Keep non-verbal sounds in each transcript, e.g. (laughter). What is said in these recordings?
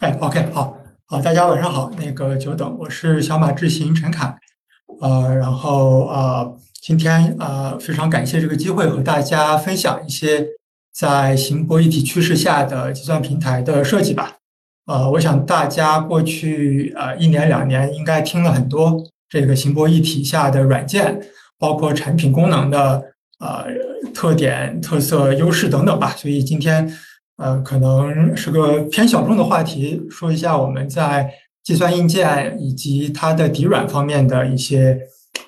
哎，OK，好，好，大家晚上好，那个久等，我是小马智行陈凯，呃，然后呃，今天呃非常感谢这个机会和大家分享一些在行博一体趋势下的计算平台的设计吧。呃，我想大家过去呃一年两年应该听了很多这个行博一体下的软件，包括产品功能的呃特点、特色、优势等等吧，所以今天。呃，可能是个偏小众的话题，说一下我们在计算硬件以及它的底软方面的一些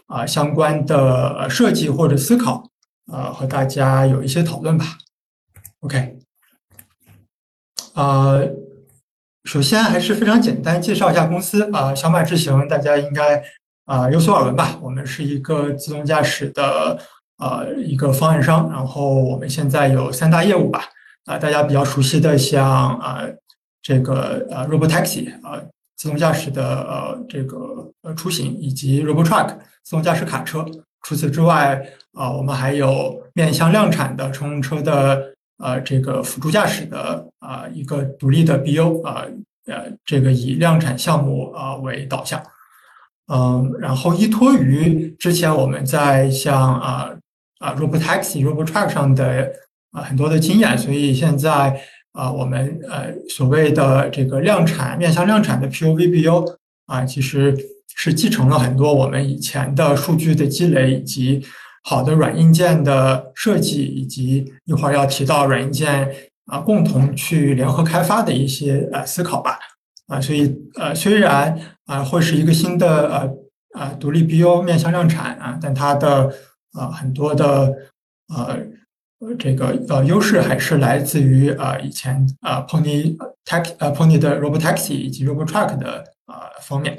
啊相关的设计或者思考，呃，和大家有一些讨论吧。OK，呃，首先还是非常简单介绍一下公司啊，小马智行大家应该啊有所耳闻吧？我们是一个自动驾驶的呃一个方案商，然后我们现在有三大业务吧。啊，大家比较熟悉的像啊，这个呃，Robotaxi 啊，自动驾驶的呃这个呃出行，以及 Robotruck 自动驾驶卡车。除此之外，啊，我们还有面向量产的乘用车的呃这个辅助驾驶的啊一个独立的 BU 啊呃这个以量产项目啊为导向。嗯，然后依托于之前我们在像啊啊 Robotaxi、Robotruck 上的。啊，很多的经验，所以现在啊，我们呃所谓的这个量产面向量产的 POVBU 啊，其实是继承了很多我们以前的数据的积累，以及好的软硬件的设计，以及一会儿要提到软硬件啊共同去联合开发的一些呃思考吧。啊，所以呃虽然啊会是一个新的呃呃独立 BU 面向量产啊，但它的啊很多的呃。这个呃优势还是来自于呃以前呃 Pony Tax 呃 Pony 的 Robotaxi 以及 Robotruck 的呃方面。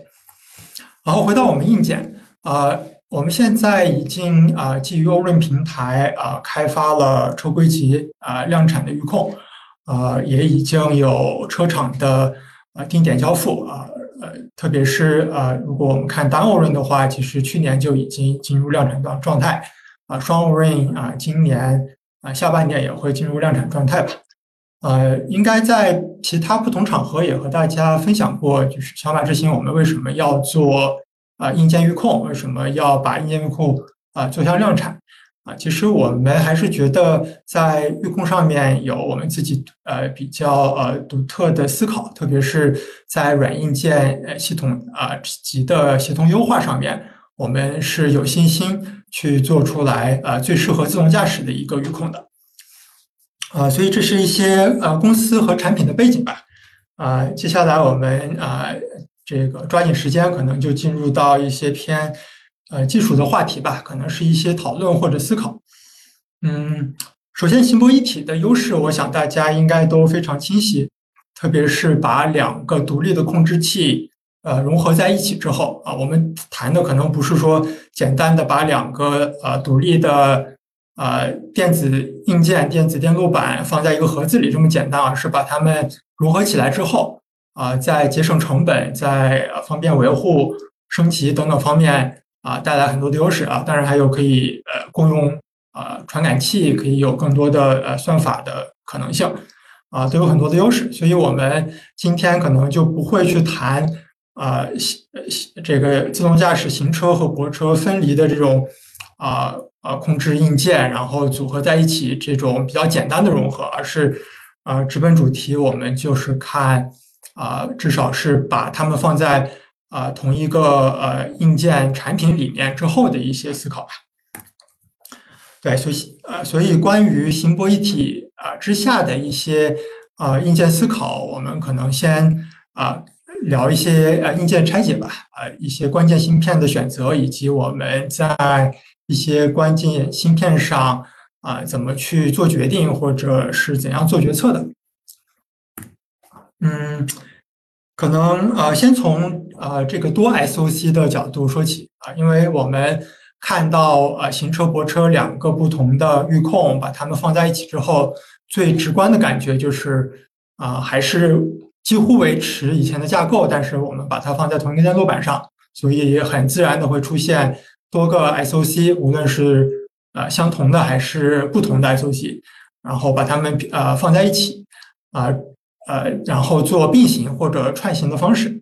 然后回到我们硬件啊，我们现在已经啊基于欧润平台啊开发了车规级啊量产的预控啊，也已经有车厂的啊定点交付啊呃特别是呃如果我们看单欧润的话，其实去年就已经进入量产状状态啊双欧润啊今年。啊，下半年也会进入量产状态吧。呃，应该在其他不同场合也和大家分享过，就是小马智行我们为什么要做啊硬件预控，为什么要把硬件预控啊做向量产啊？其实我们还是觉得在预控上面有我们自己呃比较呃独特的思考，特别是在软硬件系统啊级的协同优化上面，我们是有信心。去做出来，呃，最适合自动驾驶的一个预控的，啊，所以这是一些呃公司和产品的背景吧，啊，接下来我们啊这个抓紧时间，可能就进入到一些偏呃技术的话题吧，可能是一些讨论或者思考。嗯，首先，行博一体的优势，我想大家应该都非常清晰，特别是把两个独立的控制器。呃，融合在一起之后啊，我们谈的可能不是说简单的把两个呃独立的呃电子硬件、电子电路板放在一个盒子里这么简单，而是把它们融合起来之后啊，在节省成本、在方便维护、升级等等方面啊，带来很多的优势啊。当然还有可以呃共用呃传感器，可以有更多的呃算法的可能性啊，都有很多的优势。所以我们今天可能就不会去谈。啊，这个自动驾驶行车和泊车分离的这种啊啊控制硬件，然后组合在一起这种比较简单的融合，而是啊直奔主题，我们就是看啊，至少是把它们放在啊同一个呃硬件产品里面之后的一些思考吧。对，所以呃，所以关于行泊一体啊之下的一些啊硬件思考，我们可能先啊。聊一些呃硬件拆解吧，呃一些关键芯片的选择，以及我们在一些关键芯片上啊怎么去做决定，或者是怎样做决策的。嗯，可能呃先从呃这个多 SOC 的角度说起啊，因为我们看到呃行车泊车两个不同的预控，把它们放在一起之后，最直观的感觉就是啊还是。几乎维持以前的架构，但是我们把它放在同一个电路板上，所以也很自然的会出现多个 SOC，无论是呃相同的还是不同的 SOC，然后把它们呃放在一起，啊呃，然后做并行或者串行的方式。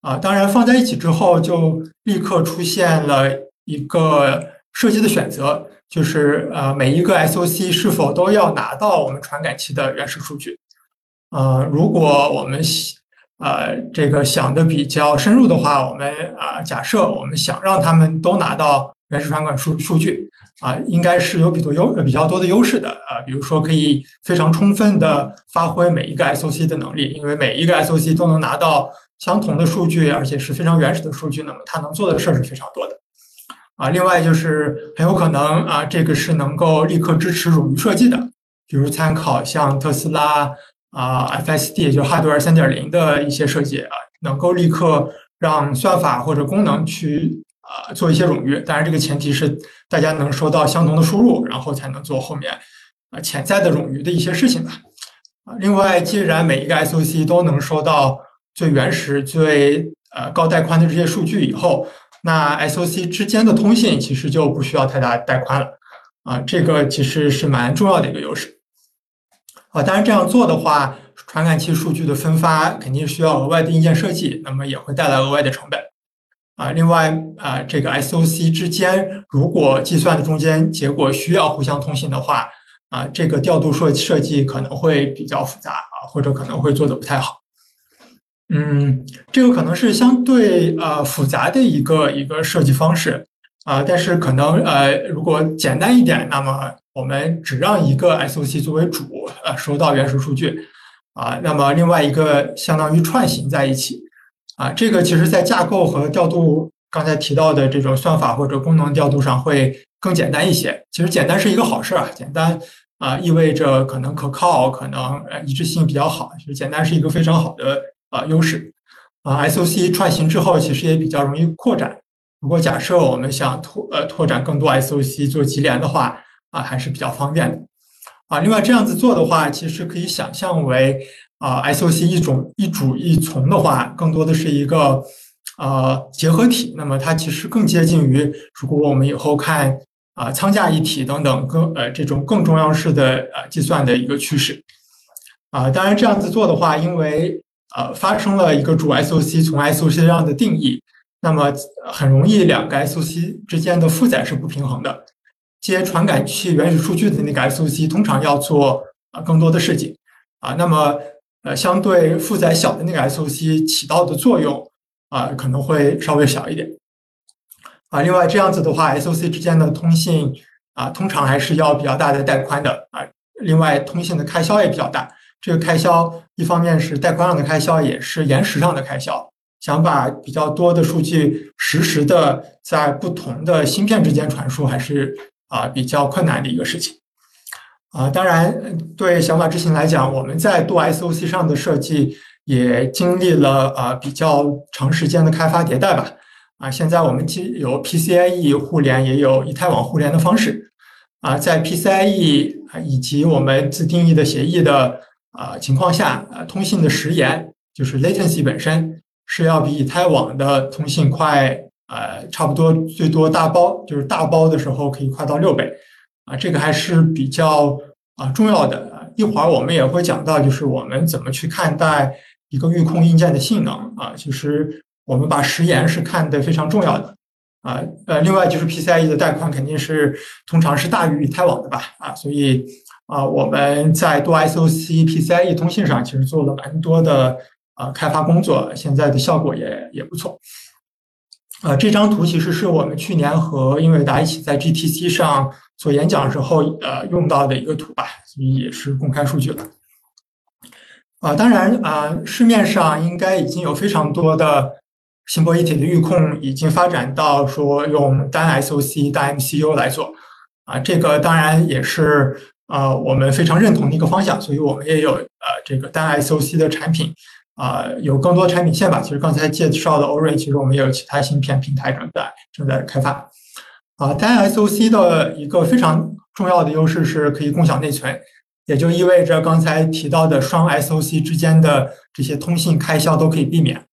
啊，当然放在一起之后，就立刻出现了一个设计的选择，就是呃，每一个 SOC 是否都要拿到我们传感器的原始数据。呃，如果我们想呃这个想的比较深入的话，我们啊假设我们想让他们都拿到原始传感数数据啊，应该是有比较优比较多的优势的啊，比如说可以非常充分的发挥每一个 SOC 的能力，因为每一个 SOC 都能拿到相同的数据，而且是非常原始的数据，那么它能做的事儿是非常多的啊。另外就是很有可能啊，这个是能够立刻支持冗余设计的，比如参考像特斯拉。啊，FSD 也就是 Hardware 三点零的一些设计啊，能够立刻让算法或者功能去啊做一些冗余。当然，这个前提是大家能收到相同的输入，然后才能做后面啊潜在的冗余的一些事情吧。啊，另外，既然每一个 SOC 都能收到最原始、最呃高带宽的这些数据以后，那 SOC 之间的通信其实就不需要太大带宽了。啊，这个其实是蛮重要的一个优势。啊，当然这样做的话，传感器数据的分发肯定需要额外的硬件设计，那么也会带来额外的成本。啊，另外啊，这个 SOC 之间如果计算的中间结果需要互相通信的话，啊，这个调度设设计可能会比较复杂啊，或者可能会做的不太好。嗯，这个可能是相对呃复杂的一个一个设计方式啊，但是可能呃如果简单一点，那么。我们只让一个 SOC 作为主，呃，收到原始数据，啊，那么另外一个相当于串行在一起，啊，这个其实在架构和调度刚才提到的这种算法或者功能调度上会更简单一些。其实简单是一个好事啊，简单啊意味着可能可靠，可能呃一致性比较好。其实简单是一个非常好的啊优势，啊，SOC 串行之后其实也比较容易扩展。如果假设我们想拓呃拓展更多 SOC 做级联的话，啊，还是比较方便的，啊，另外这样子做的话，其实可以想象为啊，SOC 一种一主一从的话，更多的是一个呃结合体。那么它其实更接近于，如果我们以后看啊仓架一体等等更呃这种更重要式的呃计算的一个趋势。啊，当然这样子做的话，因为呃发生了一个主 SOC 从 SOC 这样的定义，那么很容易两个 SOC 之间的负载是不平衡的。接传感器原始数据的那个 SOC 通常要做啊更多的事情啊，那么呃相对负载小的那个 SOC 起到的作用啊可能会稍微小一点啊。另外这样子的话，SOC 之间的通信啊通常还是要比较大的带宽的啊。另外通信的开销也比较大，这个开销一方面是带宽上的开销，也是延时上的开销。想把比较多的数据实时的在不同的芯片之间传输，还是。啊，比较困难的一个事情，啊，当然对小马智行来讲，我们在做 SOC 上的设计也经历了啊比较长时间的开发迭代吧，啊，现在我们既有 PCIe 互联，也有以太网互联的方式，啊，在 PCIe 啊以及我们自定义的协议的啊情况下，啊，通信的时延就是 latency 本身是要比以太网的通信快。呃，差不多最多大包就是大包的时候可以快到六倍，啊，这个还是比较啊重要的。一会儿我们也会讲到，就是我们怎么去看待一个预控硬件的性能啊。其实我们把时延是看得非常重要的啊。呃，另外就是 PCIe 的带宽肯定是通常是大于以太网的吧啊，所以啊我们在多 SOC PCIe 通信上其实做了蛮多的啊开发工作，现在的效果也也不错。呃，这张图其实是我们去年和英伟达一起在 GTC 上做演讲时候呃用到的一个图吧，所以也是公开数据了。啊，当然啊，市面上应该已经有非常多的芯片一体的预控已经发展到说用单 SOC 单 MCU 来做啊，这个当然也是呃我们非常认同的一个方向，所以我们也有呃这个单 SOC 的产品。啊，有更多产品线吧。其实刚才介绍的 Orin，其实我们也有其他芯片平台正在正在开发。啊，单 SOC 的一个非常重要的优势是可以共享内存，也就意味着刚才提到的双 SOC 之间的这些通信开销都可以避免。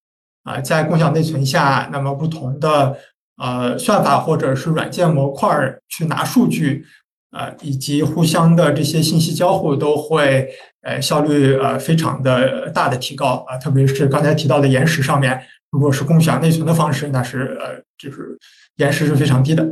啊，在共享内存下，那么不同的呃算法或者是软件模块去拿数据呃，以及互相的这些信息交互都会呃效率呃非常的大的提高啊，特别是刚才提到的延时上面，如果是共享内存的方式，那是呃就是延时是非常低的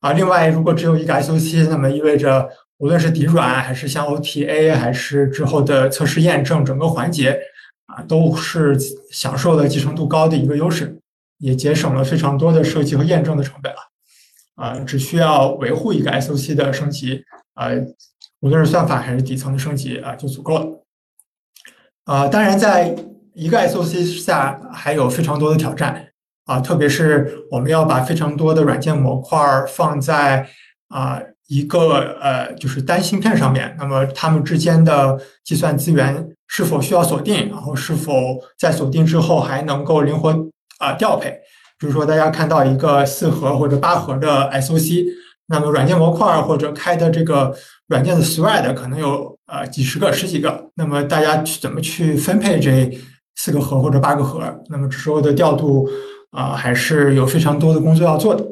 啊。另外，如果只有一个 SOC，那么意味着无论是底软还是像 OTA 还是之后的测试验证整个环节啊，都是享受了集成度高的一个优势，也节省了非常多的设计和验证的成本了。啊，只需要维护一个 SOC 的升级，啊，无论是算法还是底层的升级啊，就足够了。啊，当然，在一个 SOC 下还有非常多的挑战啊，特别是我们要把非常多的软件模块放在啊一个呃就是单芯片上面，那么它们之间的计算资源是否需要锁定，然后是否在锁定之后还能够灵活啊调配。比如说，大家看到一个四核或者八核的 SOC，那么软件模块或者开的这个软件的 thread 可能有呃几十个、十几个，那么大家去怎么去分配这四个核或者八个核？那么这时候的调度啊，还是有非常多的工作要做的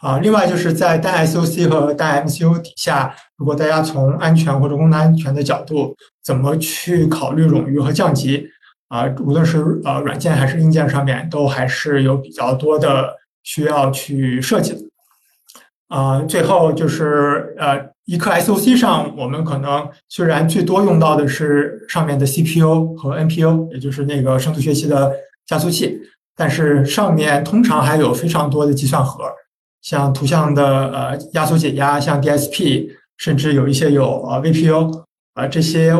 啊。另外就是在单 SOC 和单 MCU 底下，如果大家从安全或者功能安全的角度，怎么去考虑冗余和降级？啊，无论是呃软件还是硬件上面，都还是有比较多的需要去设计的。啊，最后就是呃，一颗 SOC 上，我们可能虽然最多用到的是上面的 CPU 和 NPU，也就是那个深度学习的加速器，但是上面通常还有非常多的计算核，像图像的呃压缩解压，像 DSP，甚至有一些有呃 VPU。啊，这些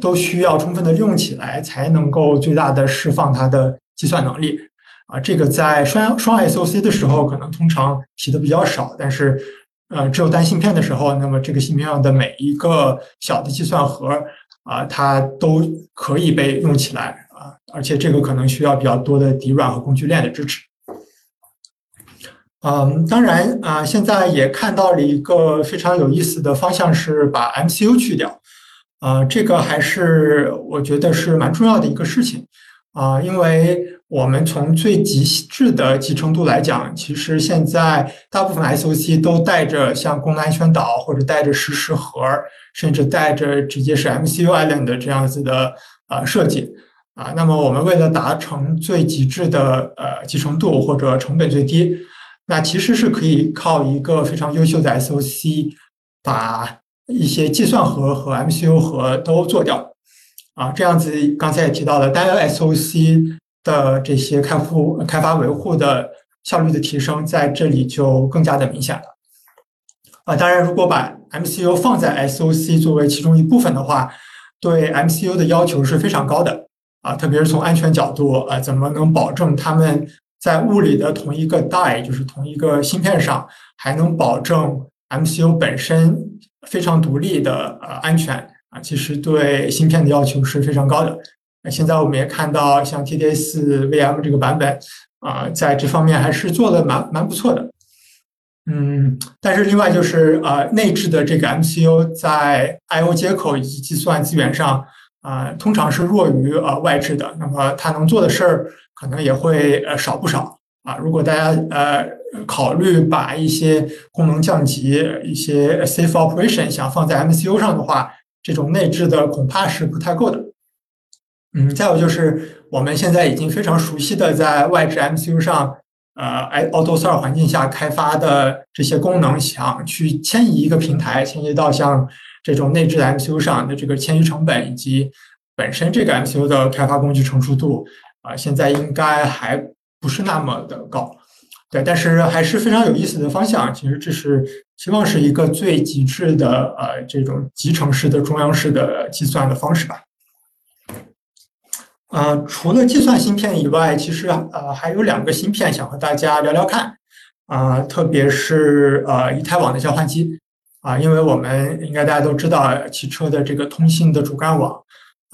都需要充分的用起来，才能够最大的释放它的计算能力。啊，这个在双双 SOC 的时候可能通常提的比较少，但是，呃，只有单芯片的时候，那么这个芯片上的每一个小的计算核啊，它都可以被用起来啊，而且这个可能需要比较多的底软和工具链的支持。嗯，当然啊，现在也看到了一个非常有意思的方向，是把 MCU 去掉。啊，这个还是我觉得是蛮重要的一个事情啊，因为我们从最极致的集成度来讲，其实现在大部分 SOC 都带着像功能安全岛或者带着实时核，甚至带着直接是 MCU Island 的这样子的呃设计啊。那么我们为了达成最极致的呃集成度或者成本最低，那其实是可以靠一个非常优秀的 SOC 把。一些计算核和 MCU 核都做掉，啊，这样子刚才也提到了单 SOC 的这些开户开发维护的效率的提升，在这里就更加的明显了，啊，当然如果把 MCU 放在 SOC 作为其中一部分的话，对 MCU 的要求是非常高的，啊，特别是从安全角度，啊，怎么能保证他们在物理的同一个 die，就是同一个芯片上，还能保证 MCU 本身。非常独立的呃安全啊，其实对芯片的要求是非常高的。那现在我们也看到，像 TDA 四 VM 这个版本啊，在这方面还是做的蛮蛮不错的。嗯，但是另外就是呃内置的这个 MCU 在 I/O 接口以及计算资源上啊，通常是弱于呃外置的。那么它能做的事儿可能也会呃少不少啊。如果大家呃。考虑把一些功能降级、一些 safe operation 想放在 MCU 上的话，这种内置的恐怕是不太够的。嗯，再有就是我们现在已经非常熟悉的在外置 MCU 上，呃，AutoSAR 环境下开发的这些功能，想去迁移一个平台，迁移到像这种内置的 MCU 上的这个迁移成本以及本身这个 MCU 的开发工具成熟度，啊，现在应该还不是那么的高。对，但是还是非常有意思的方向。其实这是希望是一个最极致的呃这种集成式的中央式的计算的方式吧。呃，除了计算芯片以外，其实呃还有两个芯片想和大家聊聊看啊，特别是呃以太网的交换机啊，因为我们应该大家都知道汽车的这个通信的主干网。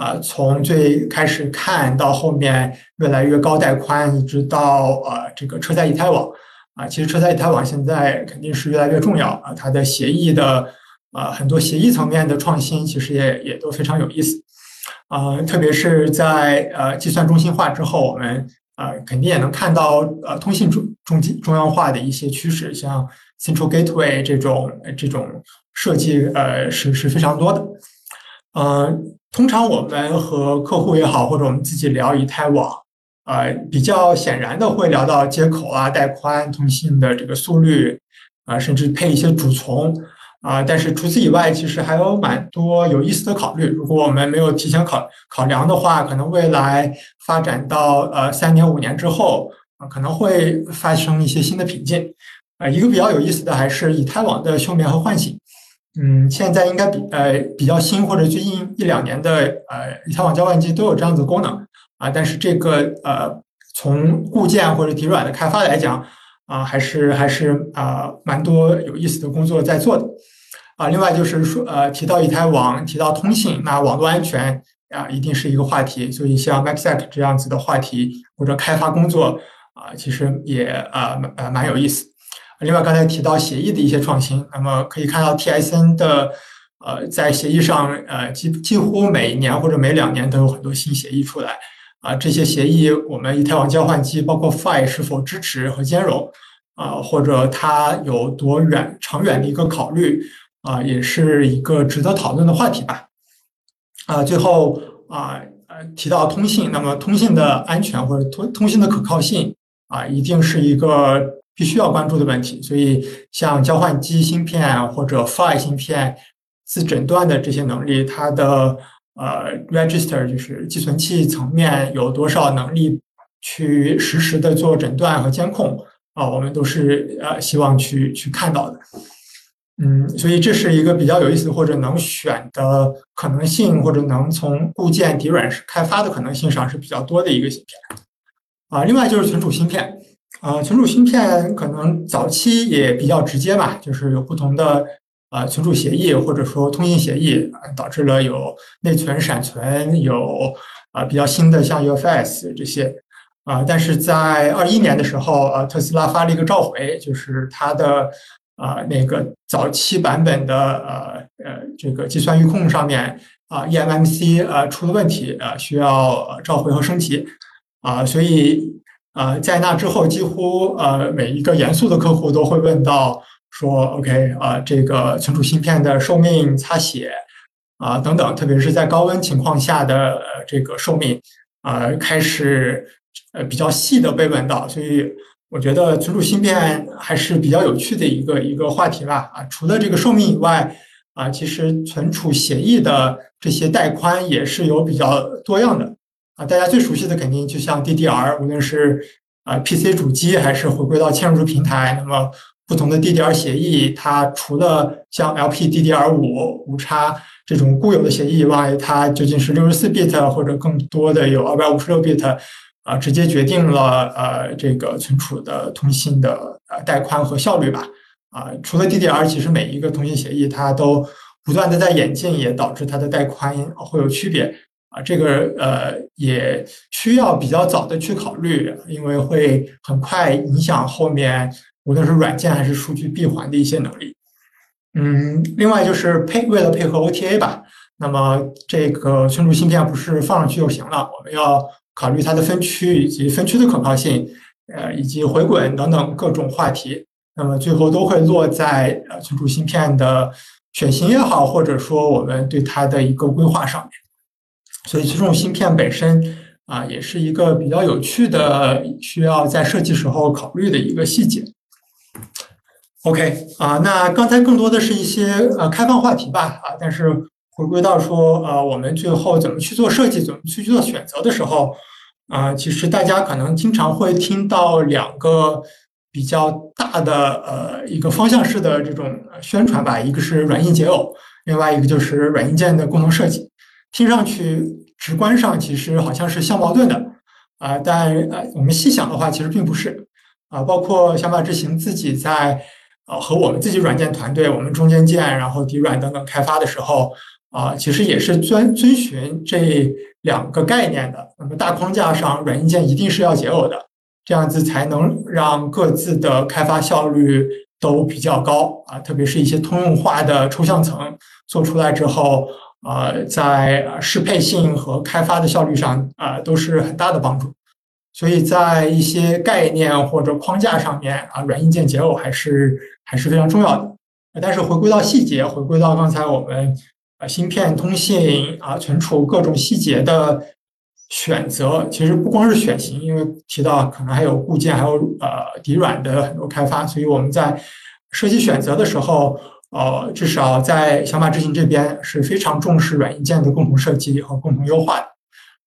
啊，从最开始看到后面越来越高带宽，一直到呃这个车载以太网啊，其实车载以太网现在肯定是越来越重要啊。它的协议的啊很多协议层面的创新，其实也也都非常有意思啊。特别是在呃计算中心化之后，我们啊，肯定也能看到呃通信中中中央化的一些趋势，像 Central Gateway 这种这种设计呃是是非常多的。嗯，通常我们和客户也好，或者我们自己聊以太网，呃，比较显然的会聊到接口啊、带宽、通信的这个速率啊，甚至配一些主从。啊，但是除此以外，其实还有蛮多有意思的考虑。如果我们没有提前考考量的话，可能未来发展到呃三年五年之后，啊可能会发生一些新的瓶颈。啊，一个比较有意思的还是以太网的休眠和唤醒。嗯，现在应该比呃比较新或者最近一两年的呃以太网交换机都有这样子功能。啊，但是这个呃从固件或者底软的开发来讲，啊还是还是啊蛮多有意思的工作在做的。啊，另外就是说，呃，提到一台网，提到通信，那网络安全啊，一定是一个话题。所以像 MaxSec 这样子的话题或者开发工作啊，其实也啊蛮呃蛮有意思。另外刚才提到协议的一些创新，那么可以看到 TSN 的呃在协议上呃几几乎每一年或者每两年都有很多新协议出来啊，这些协议我们以太网交换机包括 Fi 是否支持和兼容啊，或者它有多远长远的一个考虑。啊，也是一个值得讨论的话题吧。啊，最后啊，呃，提到通信，那么通信的安全或者通通信的可靠性啊，一定是一个必须要关注的问题。所以，像交换机芯片或者 Fi 芯片自诊断的这些能力，它的呃 register 就是寄存器层面有多少能力去实时的做诊断和监控啊，我们都是呃希望去去看到的。嗯，所以这是一个比较有意思或者能选的可能性，或者能从固件底软开发的可能性上是比较多的一个芯片。啊，另外就是存储芯片，啊，存储芯片可能早期也比较直接吧，就是有不同的啊存储协议或者说通信协议，导致了有内存、闪存，有啊比较新的像 UFS 这些啊，但是在二一年的时候，呃，特斯拉发了一个召回，就是它的。啊，那个早期版本的呃呃，这个计算预控上面啊，eMMC 呃出了问题啊，需要召回和升级啊，所以啊，在那之后，几乎呃每一个严肃的客户都会问到说，OK 啊，这个存储芯片的寿命、擦写啊等等，特别是在高温情况下的这个寿命啊，开始呃比较细的被问到，所以。我觉得存储芯片还是比较有趣的一个一个话题吧。啊，除了这个寿命以外，啊，其实存储协议的这些带宽也是有比较多样的。啊，大家最熟悉的肯定就像 DDR，无论是啊 PC 主机还是回归到嵌入式平台，那么不同的 DDR 协议，它除了像 LPDDR5 五叉这种固有的协议以外，它究竟是六十四 bit 或者更多的有二百五十六 bit。啊，直接决定了呃这个存储的通信的呃带宽和效率吧。啊，除了 DDR，其实每一个通信协议它都不断的在演进，也导致它的带宽会有区别。啊，这个呃也需要比较早的去考虑，因为会很快影响后面无论是软件还是数据闭环的一些能力。嗯，另外就是配为了配合 OTA 吧，那么这个存储芯片不是放上去就行了，我们要。考虑它的分区以及分区的可靠性，呃，以及回滚等等各种话题，那么最后都会落在呃存储芯片的选型也好，或者说我们对它的一个规划上面。所以，这种芯片本身啊，也是一个比较有趣的，需要在设计时候考虑的一个细节。OK 啊，那刚才更多的是一些呃开放话题吧啊，但是。回归到说，呃，我们最后怎么去做设计，怎么去做选择的时候，啊，其实大家可能经常会听到两个比较大的呃一个方向式的这种宣传吧，一个是软硬解耦，另外一个就是软硬件的功能设计。听上去直观上其实好像是相矛盾的，啊，但呃我们细想的话，其实并不是，啊，包括小马智行自己在呃和我们自己软件团队，我们中间件，然后底软等等开发的时候。啊，其实也是遵遵循这两个概念的。那么大框架上，软硬件一定是要解耦的，这样子才能让各自的开发效率都比较高啊。特别是一些通用化的抽象层做出来之后，呃，在适配性和开发的效率上啊，都是很大的帮助。所以在一些概念或者框架上面啊，软硬件结耦还是还是非常重要的。但是回归到细节，回归到刚才我们啊芯片通信啊存储各种细节的选择，其实不光是选型，因为提到可能还有固件，还有呃底软的很多开发，所以我们在设计选择的时候，呃，至少在小马智行这边是非常重视软硬件的共同设计和共同优化的，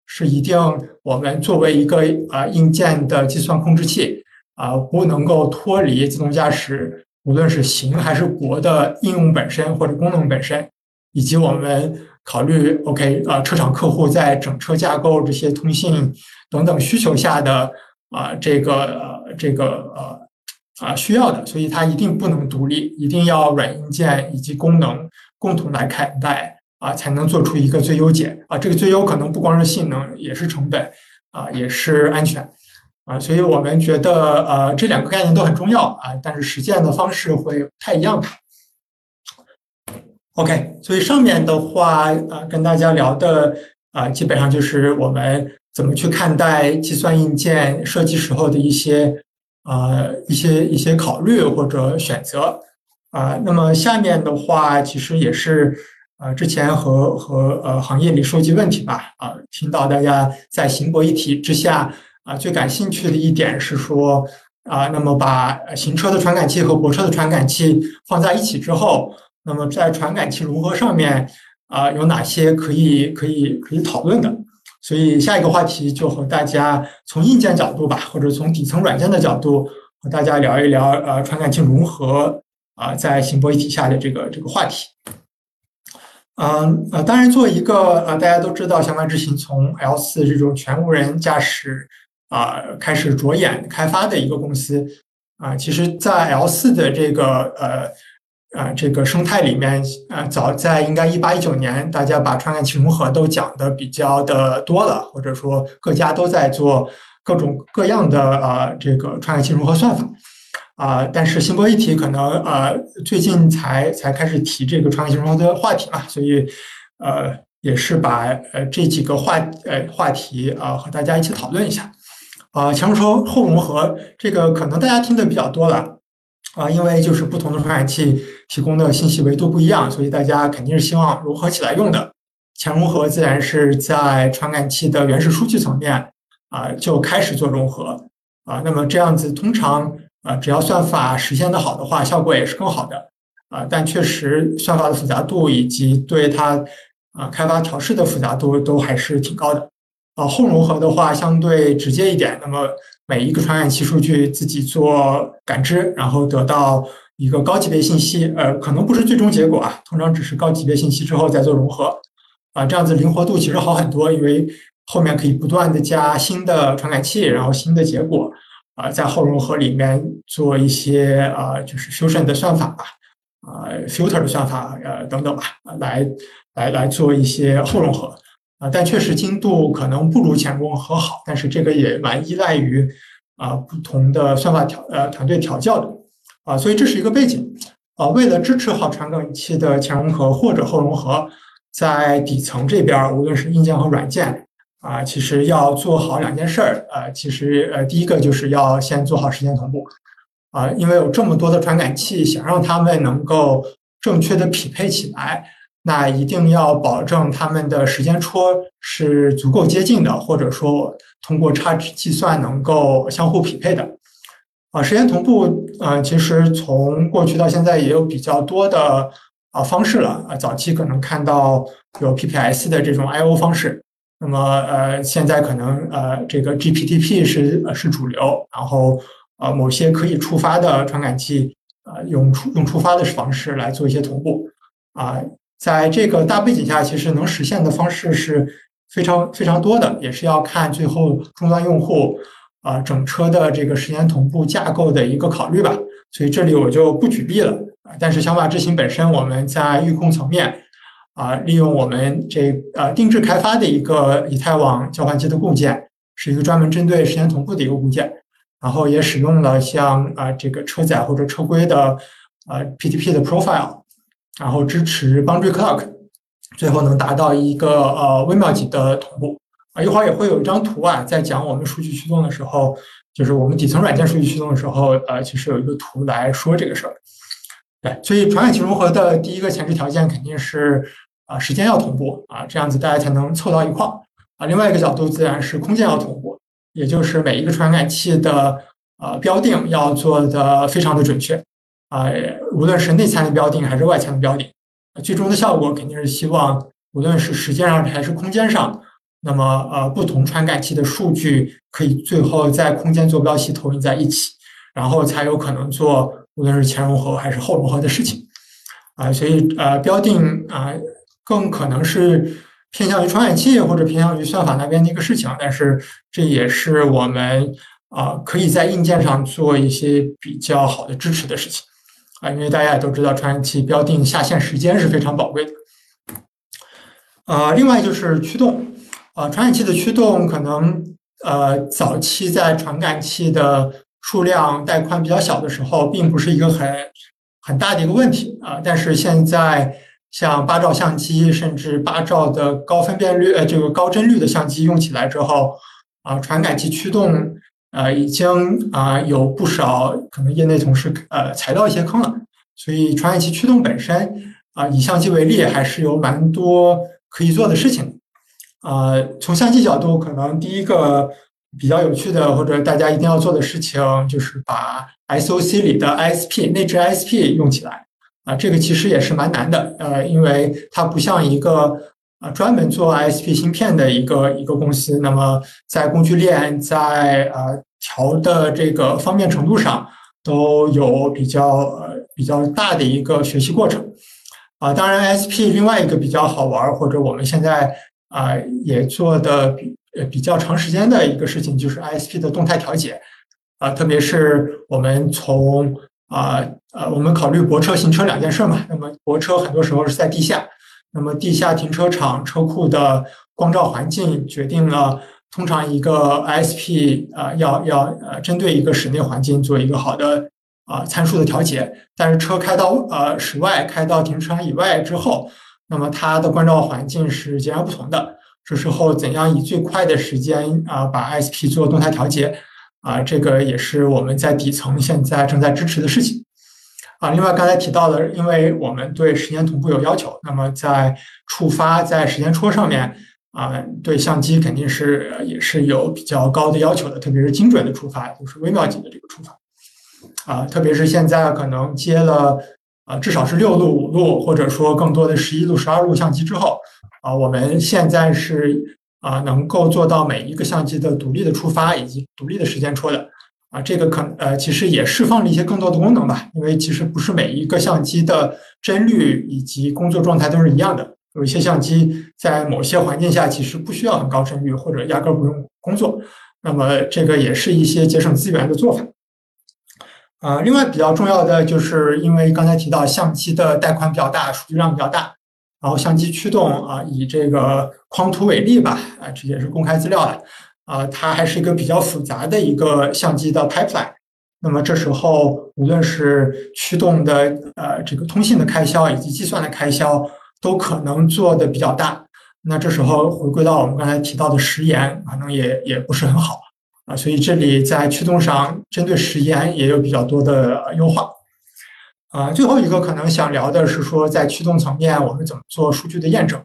是一定我们作为一个啊硬件的计算控制器啊，不能够脱离自动驾驶。无论是行还是国的应用本身或者功能本身，以及我们考虑 OK 呃车厂客户在整车架构这些通信等等需求下的啊这个这个呃啊需要的，所以它一定不能独立，一定要软硬件以及功能共同来看待啊，才能做出一个最优解啊。这个最优可能不光是性能，也是成本啊，也是安全。啊，所以我们觉得，呃，这两个概念都很重要啊，但是实践的方式会不太一样。OK，所以上面的话，啊，跟大家聊的啊，基本上就是我们怎么去看待计算硬件设计时候的一些啊一些一些考虑或者选择啊。那么下面的话，其实也是啊，之前和和呃行业里收集问题吧，啊，听到大家在行博一体之下。啊，最感兴趣的一点是说，啊，那么把行车的传感器和泊车的传感器放在一起之后，那么在传感器融合上面，啊，有哪些可以可以可以讨论的？所以下一个话题就和大家从硬件角度吧，或者从底层软件的角度和大家聊一聊，呃，传感器融合啊，在行博一体下的这个这个话题。嗯呃，当然，作为一个呃，大家都知道，相关执行从 L 四这种全无人驾驶。啊，开始着眼开发的一个公司啊，其实，在 L 四的这个呃呃这个生态里面，呃，早在应该一八一九年，大家把传感器融合都讲的比较的多了，或者说各家都在做各种各样的呃这个传感器融合算法啊，但是新博一体可能呃最近才才开始提这个传感器融合的话题嘛，所以呃也是把呃这几个话呃话题啊和大家一起讨论一下。啊，前面说后融合这个可能大家听的比较多了，啊，因为就是不同的传感器提供的信息维度不一样，所以大家肯定是希望融合起来用的。前融合自然是在传感器的原始数据层面啊就开始做融合啊，那么这样子通常啊只要算法实现的好的话，效果也是更好的啊，但确实算法的复杂度以及对它啊开发调试的复杂度都还是挺高的。啊，后融合的话相对直接一点，那么每一个传感器数据自己做感知，然后得到一个高级别信息，呃，可能不是最终结果啊，通常只是高级别信息之后再做融合，啊，这样子灵活度其实好很多，因为后面可以不断的加新的传感器，然后新的结果，啊，在后融合里面做一些啊，就是 fusion 的算法吧，啊，filter 的算法，呃，等等吧，来来来做一些后融合。啊，但确实精度可能不如前融合好，但是这个也蛮依赖于啊不同的算法调呃团队调教的啊，所以这是一个背景啊。为了支持好传感器的前融合或者后融合，在底层这边，无论是硬件和软件啊，其实要做好两件事儿啊。其实呃，第一个就是要先做好时间同步啊，因为有这么多的传感器，想让他们能够正确的匹配起来。那一定要保证他们的时间戳是足够接近的，或者说通过差值计算能够相互匹配的。啊，时间同步，呃，其实从过去到现在也有比较多的啊方式了。啊，早期可能看到有 PPS 的这种 I/O 方式，那么呃，现在可能呃这个 GPTP 是是主流，然后呃某些可以触发的传感器，呃用触用触发的方式来做一些同步，啊。在这个大背景下，其实能实现的方式是非常非常多的，也是要看最后终端用户啊整车的这个时间同步架构的一个考虑吧。所以这里我就不举例了啊。但是小马智行本身，我们在预控层面啊，利用我们这呃定制开发的一个以太网交换机的固件，是一个专门针对时间同步的一个固件，然后也使用了像啊这个车载或者车规的呃 PTP 的 profile。然后支持 boundary clock，最后能达到一个呃微秒级的同步啊，一会儿也会有一张图啊，在讲我们数据驱动的时候，就是我们底层软件数据驱动的时候，呃，其实有一个图来说这个事儿。对，所以传感器融合的第一个前置条件肯定是啊，时间要同步啊，这样子大家才能凑到一块儿啊。另外一个角度自然是空间要同步，也就是每一个传感器的呃标定要做的非常的准确啊，无论是内参的标定还是外参的标定，最终的效果肯定是希望无论是时间上还是空间上，那么呃不同传感器的数据可以最后在空间坐标系投影在一起，然后才有可能做。无论是前融合还是后融合的事情，啊，所以呃，标定啊，更可能是偏向于传感器或者偏向于算法那边的一个事情，但是这也是我们啊可以在硬件上做一些比较好的支持的事情，啊，因为大家也都知道，传感器标定下线时间是非常宝贵的。啊，另外就是驱动，啊，传感器的驱动可能呃早期在传感器的。数量带宽比较小的时候，并不是一个很很大的一个问题啊。但是现在像八兆相机，甚至八兆的高分辨率呃这个高帧率的相机用起来之后啊，传感器驱动呃已经啊有不少可能业内同事呃踩到一些坑了。所以传感器驱动本身啊，以相机为例，还是有蛮多可以做的事情。呃，从相机角度，可能第一个。比较有趣的，或者大家一定要做的事情，就是把 SOC 里的 ISP 内置 ISP 用起来啊。这个其实也是蛮难的，呃，因为它不像一个啊专门做 ISP 芯片的一个一个公司，那么在工具链在呃调的这个方便程度上都有比较呃比较大的一个学习过程啊。当然 SP 另外一个比较好玩，或者我们现在啊也做的比。呃，比较长时间的一个事情就是 ISP 的动态调节，啊，特别是我们从啊呃，我们考虑泊车、行车两件事嘛。那么泊车很多时候是在地下，那么地下停车场车库的光照环境决定了，通常一个 ISP 啊要要呃针对一个室内环境做一个好的啊参数的调节。但是车开到呃室外、开到停车场以外之后，那么它的光照环境是截然不同的。这时候怎样以最快的时间啊把 ISP 做动态调节啊？这个也是我们在底层现在正在支持的事情啊。另外刚才提到的，因为我们对时间同步有要求，那么在触发在时间戳上面啊，对相机肯定是也是有比较高的要求的，特别是精准的触发，就是微秒级的这个触发啊。特别是现在可能接了啊至少是六路、五路，或者说更多的十一路、十二路相机之后。啊，我们现在是啊，能够做到每一个相机的独立的触发以及独立的时间戳的啊，这个可呃，其实也释放了一些更多的功能吧。因为其实不是每一个相机的帧率以及工作状态都是一样的，有一些相机在某些环境下其实不需要很高帧率，或者压根不用工作。那么这个也是一些节省资源的做法。呃，另外比较重要的就是因为刚才提到相机的带宽比较大，数据量比较大。然后相机驱动啊，以这个框图为例吧，啊，这也是公开资料的，啊，它还是一个比较复杂的一个相机的 pipeline。那么这时候，无论是驱动的呃这个通信的开销以及计算的开销，都可能做的比较大。那这时候回归到我们刚才提到的时延，可能也也不是很好啊。所以这里在驱动上，针对时延也有比较多的优化。啊，最后一个可能想聊的是说，在驱动层面，我们怎么做数据的验证？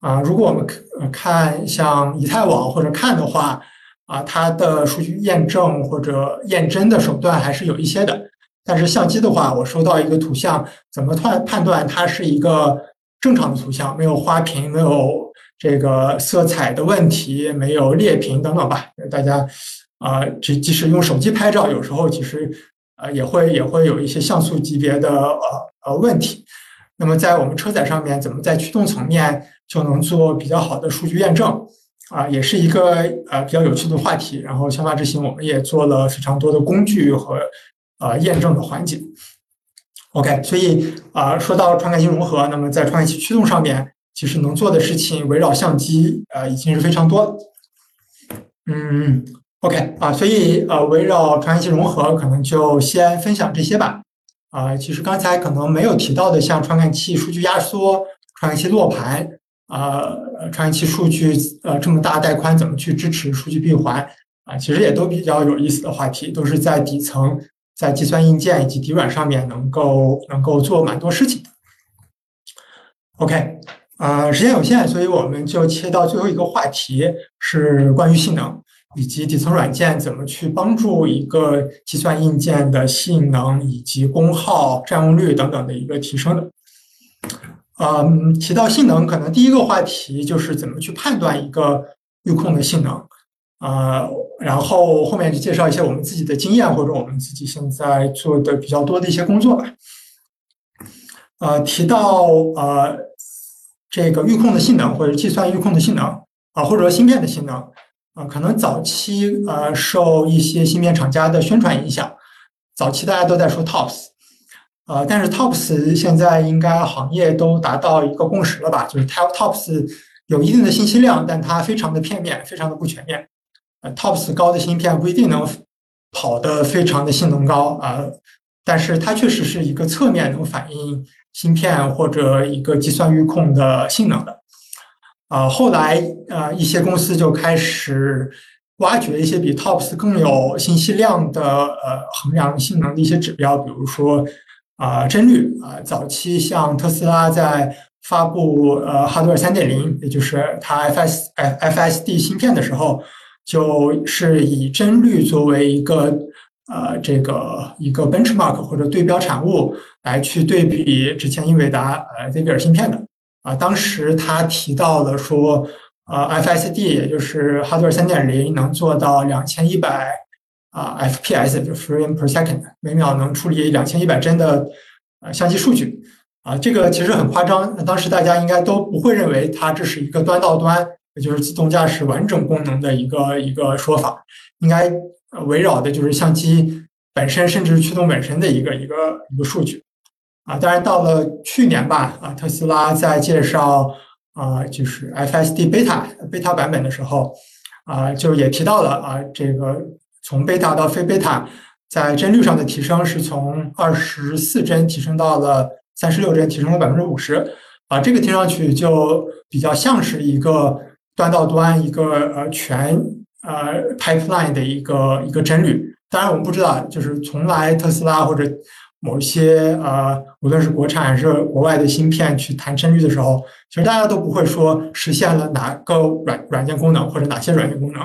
啊，如果我们看像以太网或者看的话，啊，它的数据验证或者验真的手段还是有一些的。但是相机的话，我收到一个图像，怎么判判断它是一个正常的图像，没有花屏，没有这个色彩的问题，没有裂屏等等吧？大家啊，即即使用手机拍照，有时候其实。啊，也会也会有一些像素级别的呃呃问题。那么在我们车载上面，怎么在驱动层面就能做比较好的数据验证？啊，也是一个呃比较有趣的话题。然后小马智行我们也做了非常多的工具和呃验证的环节。OK，所以啊，说到传感器融合，那么在传感器驱动上面，其实能做的事情围绕相机呃已经是非常多了。嗯。OK 啊，所以呃，围绕传感器融合，可能就先分享这些吧。啊，其实刚才可能没有提到的，像传感器数据压缩、传感器落盘呃，传感器数据呃这么大带宽，怎么去支持数据闭环啊？其实也都比较有意思的话题，都是在底层，在计算硬件以及底软上面能够能够做蛮多事情的。OK，呃，时间有限，所以我们就切到最后一个话题，是关于性能以及底层软件怎么去帮助一个计算硬件的性能以及功耗、占用率等等的一个提升的。嗯，提到性能，可能第一个话题就是怎么去判断一个预控的性能，呃，然后后面就介绍一些我们自己的经验或者我们自己现在做的比较多的一些工作吧。呃，提到呃这个预控的性能或者计算预控的性能啊，或者说芯片的性能啊，可能早期呃受一些芯片厂家的宣传影响，早期大家都在说 TOPS。呃，但是 TOPS 现在应该行业都达到一个共识了吧？就是 TOPS 有一定的信息量，但它非常的片面，非常的不全面。呃，TOPS 高的芯片不一定能跑得非常的性能高啊，但是它确实是一个侧面能反映芯片或者一个计算预控的性能的。啊，后来呃一些公司就开始挖掘一些比 TOPS 更有信息量的呃衡量性能的一些指标，比如说。啊，帧率啊，早期像特斯拉在发布呃 Hardware 三点零，也就是它 F S F F S D 芯片的时候，就是以帧率作为一个呃这个一个 benchmark 或者对标产物来去对比之前英伟达呃 z 比尔芯片的啊，当时他提到了说，呃 F S D 也就是哈德尔三点零能做到两千一百。啊，FPS 就 frame per second，每秒能处理两千一百帧的呃相机数据啊，这个其实很夸张。那当时大家应该都不会认为它这是一个端到端，也就是自动驾驶完整功能的一个一个说法，应该围绕的就是相机本身，甚至驱动本身的一个一个一个数据啊。当然到了去年吧，啊，特斯拉在介绍啊就是 FSD beta beta 版本的时候啊，就也提到了啊这个。从贝塔到非贝塔，在帧率上的提升是从二十四帧提升到了三十六帧，提升了百分之五十。啊，这个听上去就比较像是一个端到端一个呃全呃 pipeline 的一个一个帧率。当然，我们不知道，就是从来特斯拉或者某些呃，无论是国产还是国外的芯片去谈帧率的时候，其实大家都不会说实现了哪个软软件功能或者哪些软件功能。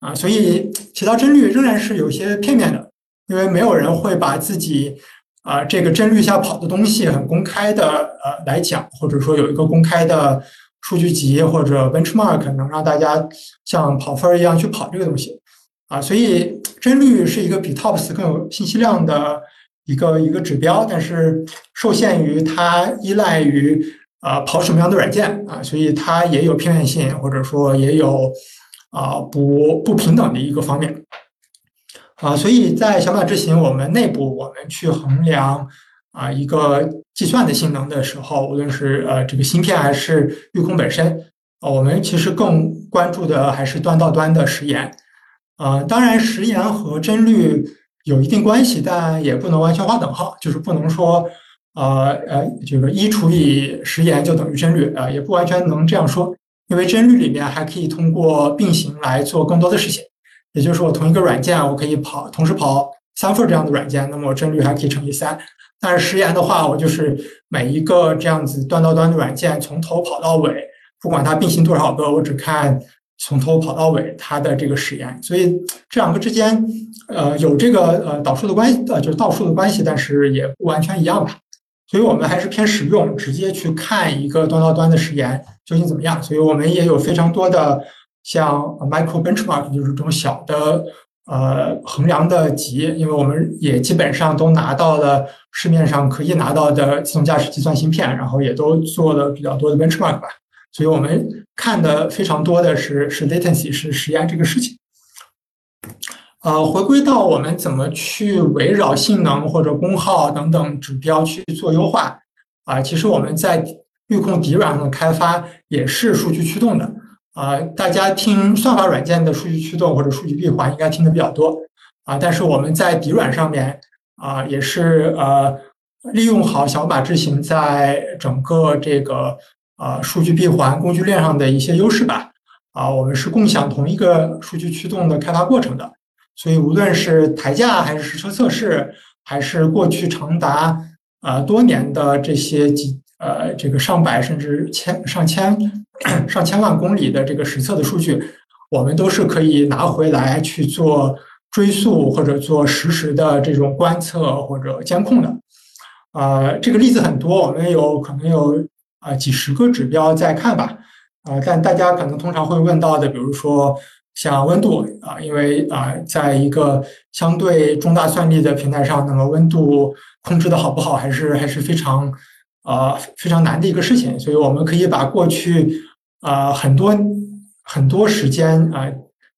啊，所以提到帧率仍然是有些片面的，因为没有人会把自己啊这个帧率下跑的东西很公开的呃来讲，或者说有一个公开的数据集或者 benchmark 能让大家像跑分一样去跑这个东西啊，所以帧率是一个比 TOPS 更有信息量的一个一个指标，但是受限于它依赖于啊跑什么样的软件啊，所以它也有片面性，或者说也有。啊，不不平等的一个方面，啊，所以在小马智行我们内部，我们去衡量啊一个计算的性能的时候，无论是呃这个芯片还是预控本身，啊，我们其实更关注的还是端到端的时延，啊，当然时延和帧率有一定关系，但也不能完全划等号，就是不能说呃呃这个一除以时延就等于帧率啊，也不完全能这样说。因为帧率里面还可以通过并行来做更多的事情，也就是说，我同一个软件，我可以跑同时跑三份这样的软件，那么我帧率还可以乘以三。但是实验的话，我就是每一个这样子端到端的软件从头跑到尾，不管它并行多少个，我只看从头跑到尾它的这个实验。所以这两个之间，呃，有这个呃导数的关系，呃，就是倒数的关系，但是也不完全一样吧。所以我们还是偏实用，直接去看一个端到端的实验究竟怎么样。所以我们也有非常多的像 micro benchmark，就是这种小的呃衡量的级，因为我们也基本上都拿到了市面上可以拿到的自动驾驶计算芯片，然后也都做了比较多的 benchmark 吧。所以我们看的非常多的是是 latency，是时延这个事情。呃，回归到我们怎么去围绕性能或者功耗等等指标去做优化啊？其实我们在预控底软上的开发也是数据驱动的啊。大家听算法软件的数据驱动或者数据闭环应该听的比较多啊，但是我们在底软上面啊，也是呃利用好小马智行在整个这个啊数据闭环工具链上的一些优势吧。啊，我们是共享同一个数据驱动的开发过程的，所以无论是台架还是实车测试，还是过去长达啊多年的这些几呃这个上百甚至千上千 (clears throat) 上千万公里的这个实测的数据，我们都是可以拿回来去做追溯或者做实时的这种观测或者监控的。啊，这个例子很多，我们有可能有啊几十个指标在看吧。啊，但大家可能通常会问到的，比如说像温度啊，因为啊，在一个相对重大算力的平台上，那么温度控制的好不好，还是还是非常啊非常难的一个事情。所以我们可以把过去啊很多很多时间啊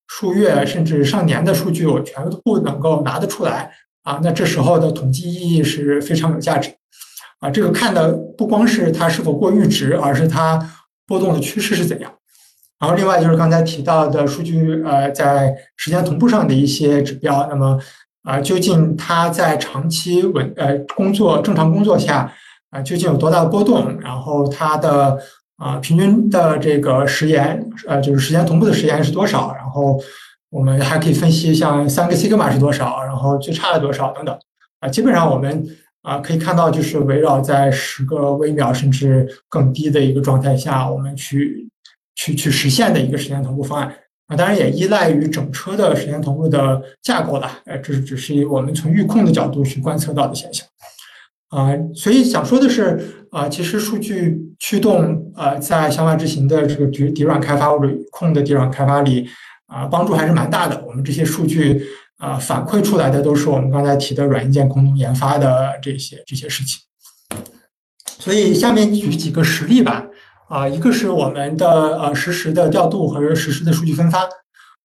数月甚至上年的数据，我全部能够拿得出来啊，那这时候的统计意义是非常有价值啊。这个看的不光是它是否过阈值，而是它。波动的趋势是怎样？然后另外就是刚才提到的数据，呃，在时间同步上的一些指标。那么啊，究竟它在长期稳呃工作正常工作下啊，究竟有多大的波动？然后它的啊平均的这个时延，呃，就是时间同步的时延是多少？然后我们还可以分析像三个西格玛是多少，然后最差的多少等等啊，基本上我们。啊，可以看到，就是围绕在十个微秒甚至更低的一个状态下，我们去去去实现的一个时间同步方案啊，当然也依赖于整车的时间同步的架构了。呃，这是只是我们从预控的角度去观测到的现象啊。所以想说的是啊，其实数据驱动呃，在小马智行的这个底底软开发或者控的底软开发里啊，帮助还是蛮大的。我们这些数据。啊，反馈出来的都是我们刚才提的软硬件共同研发的这些这些事情。所以下面举几个实例吧。啊，一个是我们的呃实时的调度和实时的数据分发。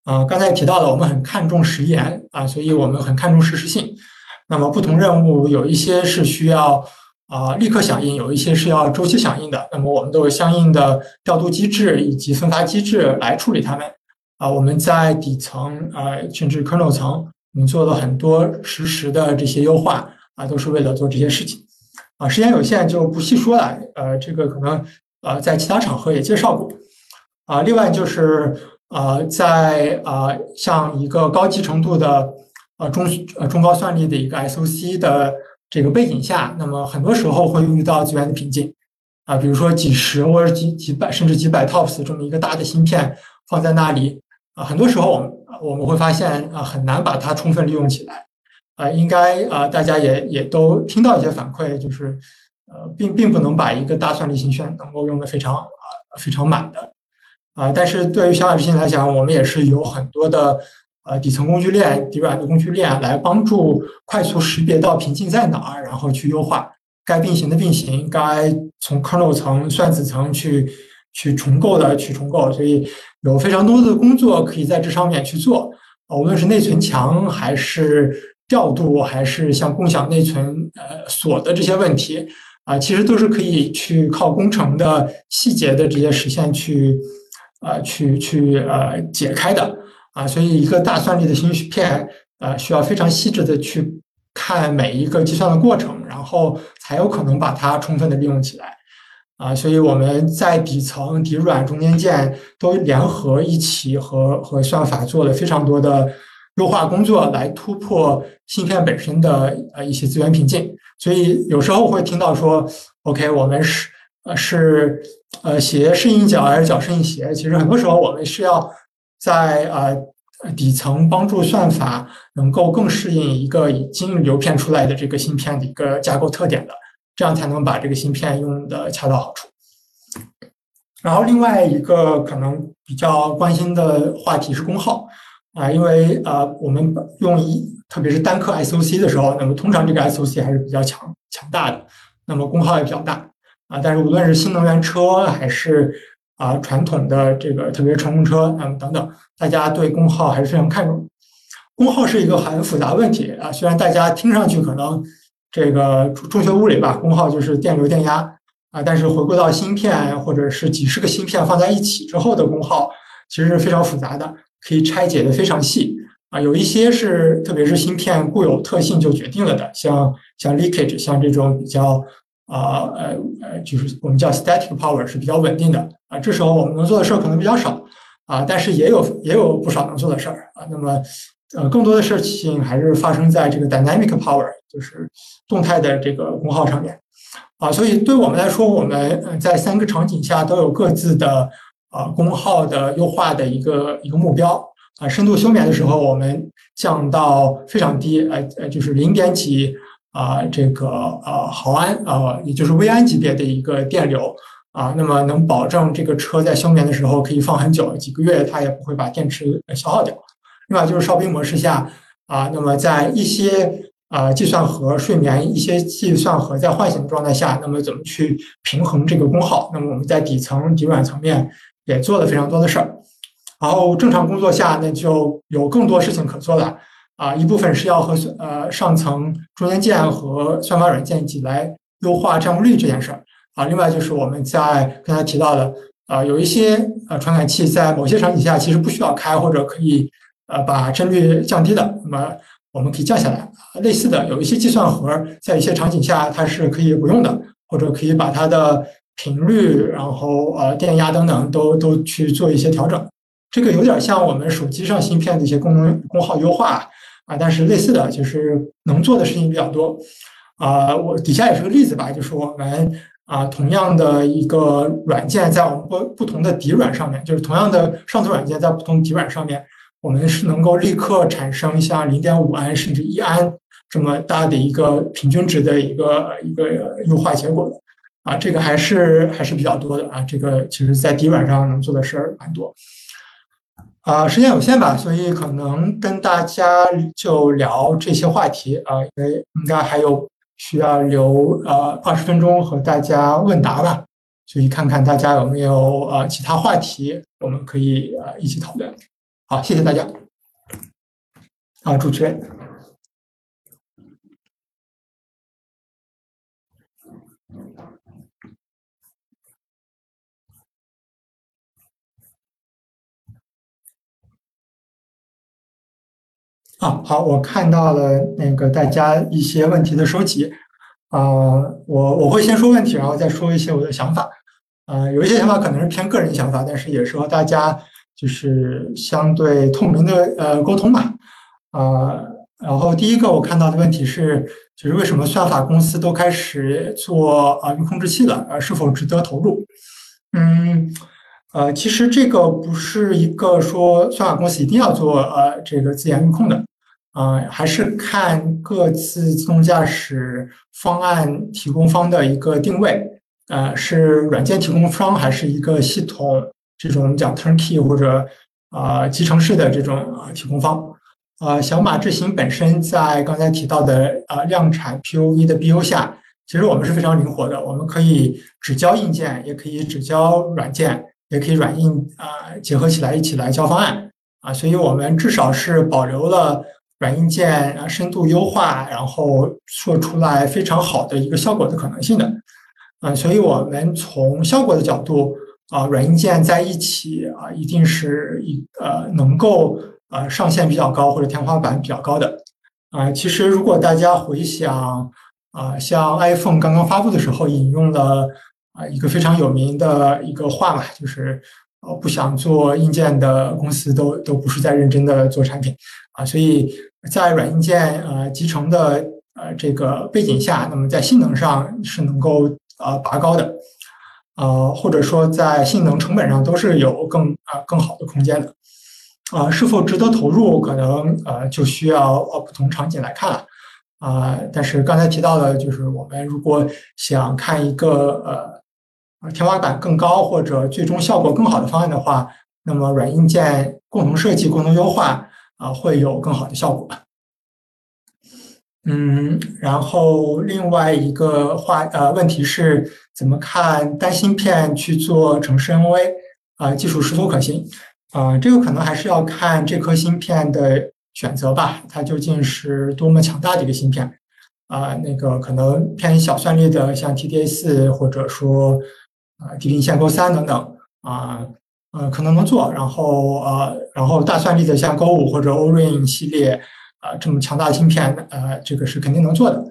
啊，刚才提到了，我们很看重时延啊，所以我们很看重实时性。那么不同任务有一些是需要啊立刻响应，有一些是要周期响应的。那么我们都有相应的调度机制以及分发机制来处理它们。啊，我们在底层啊，甚至 kernel 层，我们做了很多实时的这些优化啊，都是为了做这些事情。啊，时间有限就不细说了。呃，这个可能呃在其他场合也介绍过。啊，另外就是呃在啊像一个高级程度的呃中呃中高算力的一个 SOC 的这个背景下，那么很多时候会遇到资源的瓶颈。啊，比如说几十或者几几百甚至几百 TOPS 这么一个大的芯片放在那里。啊，很多时候我们我们会发现啊，很难把它充分利用起来。啊，应该啊，大家也也都听到一些反馈，就是呃，并并不能把一个大算力芯片能够用的非常啊非常满的。啊，但是对于小马智行来讲，我们也是有很多的呃底层工具链、底软的工具链来帮助快速识别到瓶颈在哪儿，然后去优化该并行的并行，该从 kernel 层、算子层去去重构的去重构，所以。有非常多的工作可以在这上面去做，无论是内存墙，还是调度，还是像共享内存呃锁的这些问题啊，其实都是可以去靠工程的细节的这些实现去啊去去呃解开的啊，所以一个大算力的芯片啊，需要非常细致的去看每一个计算的过程，然后才有可能把它充分的利用起来。啊，所以我们在底层、底软、中间件都联合一起和和算法做了非常多的优化工作，来突破芯片本身的呃一些资源瓶颈。所以有时候会听到说，OK，我们是呃是呃鞋适应脚还是脚适应鞋？其实很多时候我们是要在呃底层帮助算法能够更适应一个已经流片出来的这个芯片的一个架构特点的。这样才能把这个芯片用的恰到好处。然后另外一个可能比较关心的话题是功耗啊，因为呃我们用一特别是单颗 SOC 的时候，那么通常这个 SOC 还是比较强强大的，那么功耗也比较大啊。但是无论是新能源车还是啊传统的这个特别是乘用车，那么等等，大家对功耗还是非常看重。功耗是一个很复杂问题啊，虽然大家听上去可能。这个中学物理吧，功耗就是电流、电压啊。但是回归到芯片或者是几十个芯片放在一起之后的功耗，其实是非常复杂的，可以拆解的非常细啊。有一些是特别是芯片固有特性就决定了的，像像 leakage，像这种比较啊呃呃，就是我们叫 static power 是比较稳定的这时候我们能做的事儿可能比较少啊，但是也有也有不少能做的事儿啊。那么呃，更多的事情还是发生在这个 dynamic power，就是动态的这个功耗上面啊。所以对我们来说，我们在三个场景下都有各自的啊功耗的优化的一个一个目标啊。深度休眠的时候，我们降到非常低，呃呃，就是零点几。啊，这个呃毫安啊，也就是微安级别的一个电流啊，那么能保证这个车在休眠的时候可以放很久，几个月它也不会把电池消耗掉。另外就是哨兵模式下啊，那么在一些啊计算和睡眠、一些计算和在唤醒的状态下，那么怎么去平衡这个功耗？那么我们在底层、底软层面也做了非常多的事儿。然后正常工作下，那就有更多事情可做了。啊，一部分是要和呃上层中间件和算法软件一起来优化占用率这件事儿啊。另外就是我们在刚才提到的啊，有一些呃传感器在某些场景下其实不需要开，或者可以呃把帧率降低的，那么我们可以降下来。类似的，有一些计算盒在一些场景下它是可以不用的，或者可以把它的频率、然后呃电压等等都都去做一些调整。这个有点像我们手机上芯片的一些功能功耗优化。啊，但是类似的就是能做的事情比较多，啊，我底下也是个例子吧，就是我们啊同样的一个软件在我们不不同的底软上面，就是同样的上层软件在不同底软上面，我们是能够立刻产生像零点五安甚至一安这么大的一个平均值的一个一个优化结果的，啊，这个还是还是比较多的啊，这个其实在底软上能做的事儿蛮多。啊，时间有限吧，所以可能跟大家就聊这些话题啊，因为应该还有需要留呃二十分钟和大家问答吧，所以看看大家有没有呃其他话题，我们可以呃一起讨论。好，谢谢大家。啊，主持人。啊，好，我看到了那个大家一些问题的收集，啊，我我会先说问题，然后再说一些我的想法，啊，有一些想法可能是偏个人想法，但是也是和大家就是相对透明的呃沟通吧，啊，然后第一个我看到的问题是，就是为什么算法公司都开始做啊云控制器了，呃，是否值得投入？嗯。呃，其实这个不是一个说算法公司一定要做呃这个自研云控的，呃，还是看各自自动驾驶方案提供方的一个定位，呃，是软件提供方还是一个系统这种讲 turnkey 或者啊集成式的这种啊提供方，呃，小马智行本身在刚才提到的呃量产 POV 的 BU 下，其实我们是非常灵活的，我们可以只交硬件，也可以只交软件。也可以软硬啊结合起来一起来交方案啊，所以我们至少是保留了软硬件啊深度优化，然后做出来非常好的一个效果的可能性的啊，所以我们从效果的角度啊，软硬件在一起啊，一定是一呃能够呃上限比较高或者天花板比较高的啊。其实如果大家回想啊，像 iPhone 刚刚发布的时候引用了。啊，一个非常有名的一个话嘛，就是呃，不想做硬件的公司都都不是在认真的做产品啊。所以在软硬件呃集成的呃这个背景下，那么在性能上是能够呃拔高的，呃或者说在性能成本上都是有更啊更好的空间的啊。是否值得投入，可能呃就需要呃不同场景来看了啊。但是刚才提到的，就是我们如果想看一个呃。天花板更高或者最终效果更好的方案的话，那么软硬件共同设计、共同优化啊，会有更好的效果。嗯，然后另外一个话呃问题是怎么看单芯片去做城市 NOA 啊，技术是否可行啊？这个可能还是要看这颗芯片的选择吧，它究竟是多么强大的一个芯片啊？那个可能偏小算力的，像 TDA 四或者说。啊，地平线勾三等等啊，呃，可能能做。然后呃，然后大算力的像勾五或者 Orin 系列啊，这么强大的芯片，呃，这个是肯定能做的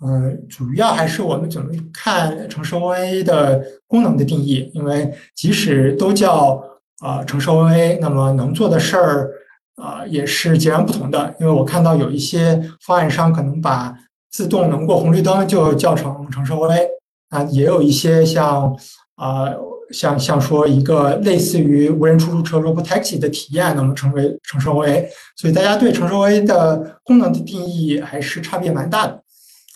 呃，主要还是我们怎么看城市 OA 的功能的定义，因为即使都叫啊城市 OA，那么能做的事儿啊也是截然不同的。因为我看到有一些方案商可能把自动能过红绿灯就叫成城市 OA，啊，也有一些像啊像像说一个类似于无人出租车 Robotaxi 的体验，那么成为城市 OA，所以大家对城市 OA 的功能的定义还是差别蛮大的。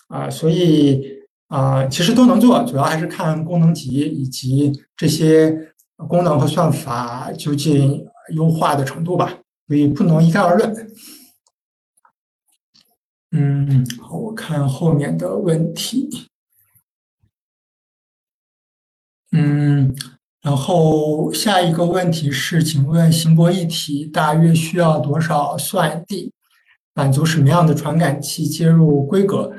啊，所以啊，其实都能做，主要还是看功能级以及这些功能和算法究竟优化的程度吧，所以不能一概而论。嗯，好，我看后面的问题。嗯，然后下一个问题是，请问行博一体大约需要多少算力，满足什么样的传感器接入规格？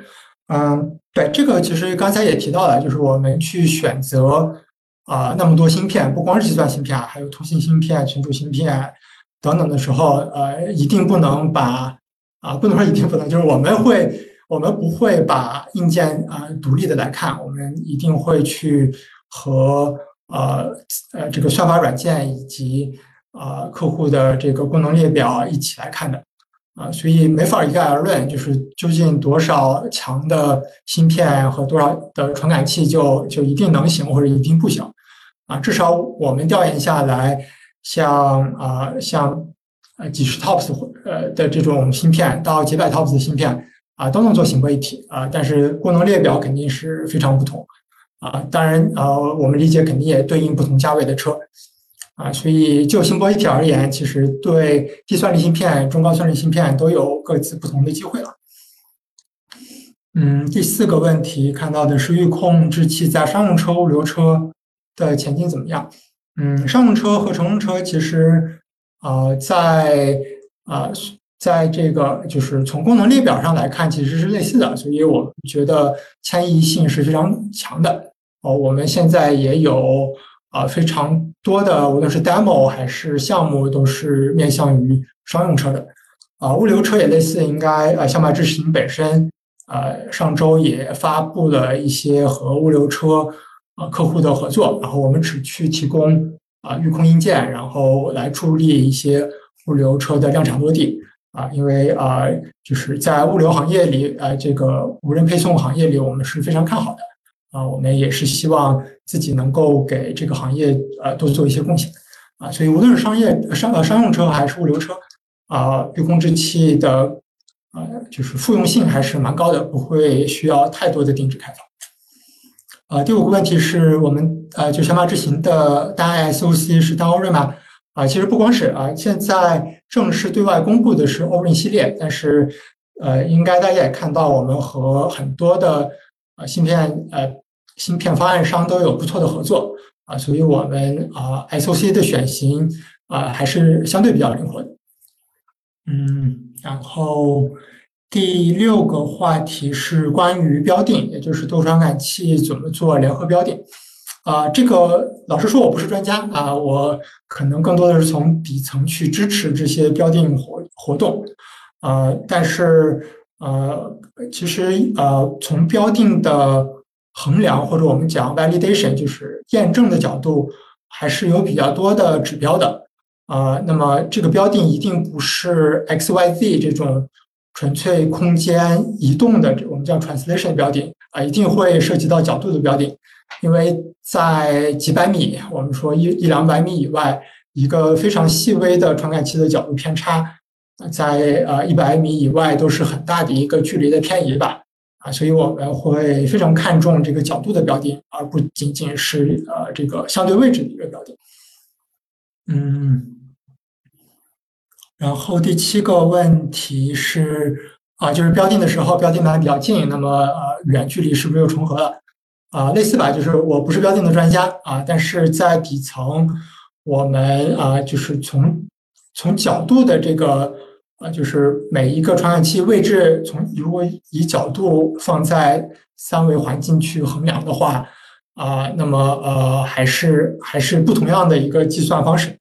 嗯，对，这个其实刚才也提到了，就是我们去选择啊那么多芯片，不光是计算芯片啊，还有通信芯片、存储芯片等等的时候，呃，一定不能把啊不能说一定不能，就是我们会我们不会把硬件啊独立的来看，我们一定会去和呃呃这个算法软件以及啊客户的这个功能列表一起来看的。啊，所以没法一概而论，就是究竟多少强的芯片和多少的传感器就就一定能行或者一定不行，啊，至少我们调研下来，像啊像呃几十 TOPS 呃的这种芯片到几百 TOPS 的芯片啊都能做行规一体啊，但是功能列表肯定是非常不同啊，当然呃我们理解肯定也对应不同价位的车。啊，所以就星波一体而言，其实对低算力芯片、中高算力芯片都有各自不同的机会了。嗯，第四个问题看到的是预控制器在商用车、物流车的前景怎么样？嗯，商用车和乘用车其实啊，在啊，在这个就是从功能列表上来看，其实是类似的，所以我觉得迁移性是非常强的。哦，我们现在也有。啊，非常多的，无论是 demo 还是项目，都是面向于商用车的。啊，物流车也类似，应该呃，小马智行本身，呃，上周也发布了一些和物流车啊客户的合作，然后我们只去提供啊预控硬件，然后来助力一些物流车的量产落地。啊，因为啊，就是在物流行业里，呃，这个无人配送行业里，我们是非常看好的。啊，我们也是希望自己能够给这个行业呃多做一些贡献啊，所以无论是商业商呃商用车还是物流车啊，预控制器的呃就是复用性还是蛮高的，不会需要太多的定制开发。啊，第五个问题是我们呃就小马智行的单 SOC 是单欧瑞吗？啊，其实不光是啊，现在正式对外公布的是欧瑞系列，但是呃应该大家也看到我们和很多的呃芯片呃。芯片方案商都有不错的合作啊，所以我们啊 SOC 的选型啊还是相对比较灵活的。嗯，然后第六个话题是关于标定，也就是多传感器怎么做联合标定啊。这个老实说我不是专家啊，我可能更多的是从底层去支持这些标定活活动啊。但是呃，其实呃从标定的衡量或者我们讲 validation 就是验证的角度，还是有比较多的指标的啊。那么这个标定一定不是 x y z 这种纯粹空间移动的，我们叫 translation 标定啊，一定会涉及到角度的标定，因为在几百米，我们说一一两百米以外，一个非常细微的传感器的角度偏差，在呃一百米以外都是很大的一个距离的偏移吧。啊，所以我们会非常看重这个角度的标定，而不仅仅是呃这个相对位置的一个标定。嗯，然后第七个问题是啊，就是标定的时候标定的比较近，那么呃远距离是不是又重合了？啊，类似吧，就是我不是标定的专家啊，但是在底层我们啊就是从从角度的这个。啊，就是每一个传感器位置，从如果以角度放在三维环境去衡量的话，啊，那么呃，还是还是不同样的一个计算方式。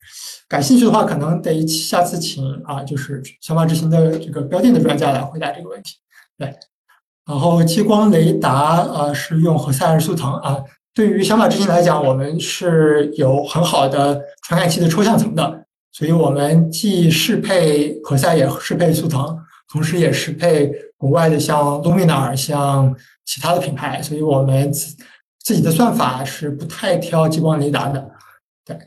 感兴趣的话，可能得下次请啊，就是小马执行的这个标定的专家来回答这个问题。对，然后激光雷达呃是用何塞还是速腾啊？对于小马智行来讲，我们是有很好的传感器的抽象层的，所以我们既适配何塞，也适配速腾，同时也适配国外的像 Luminar、像其他的品牌，所以我们自自己的算法是不太挑激光雷达的。对，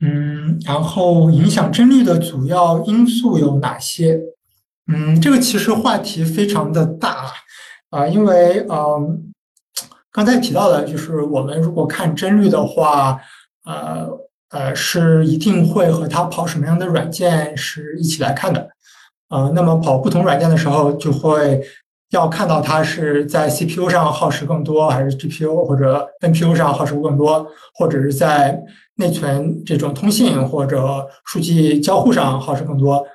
嗯，然后影响帧率的主要因素有哪些？嗯，这个其实话题非常的大啊，因为嗯。刚才提到的，就是我们如果看帧率的话，呃呃，是一定会和它跑什么样的软件是一起来看的，呃，那么跑不同软件的时候，就会要看到它是在 CPU 上耗时更多，还是 GPU 或者 NPU 上耗时更多，或者是在内存这种通信或者数据交互上耗时更多，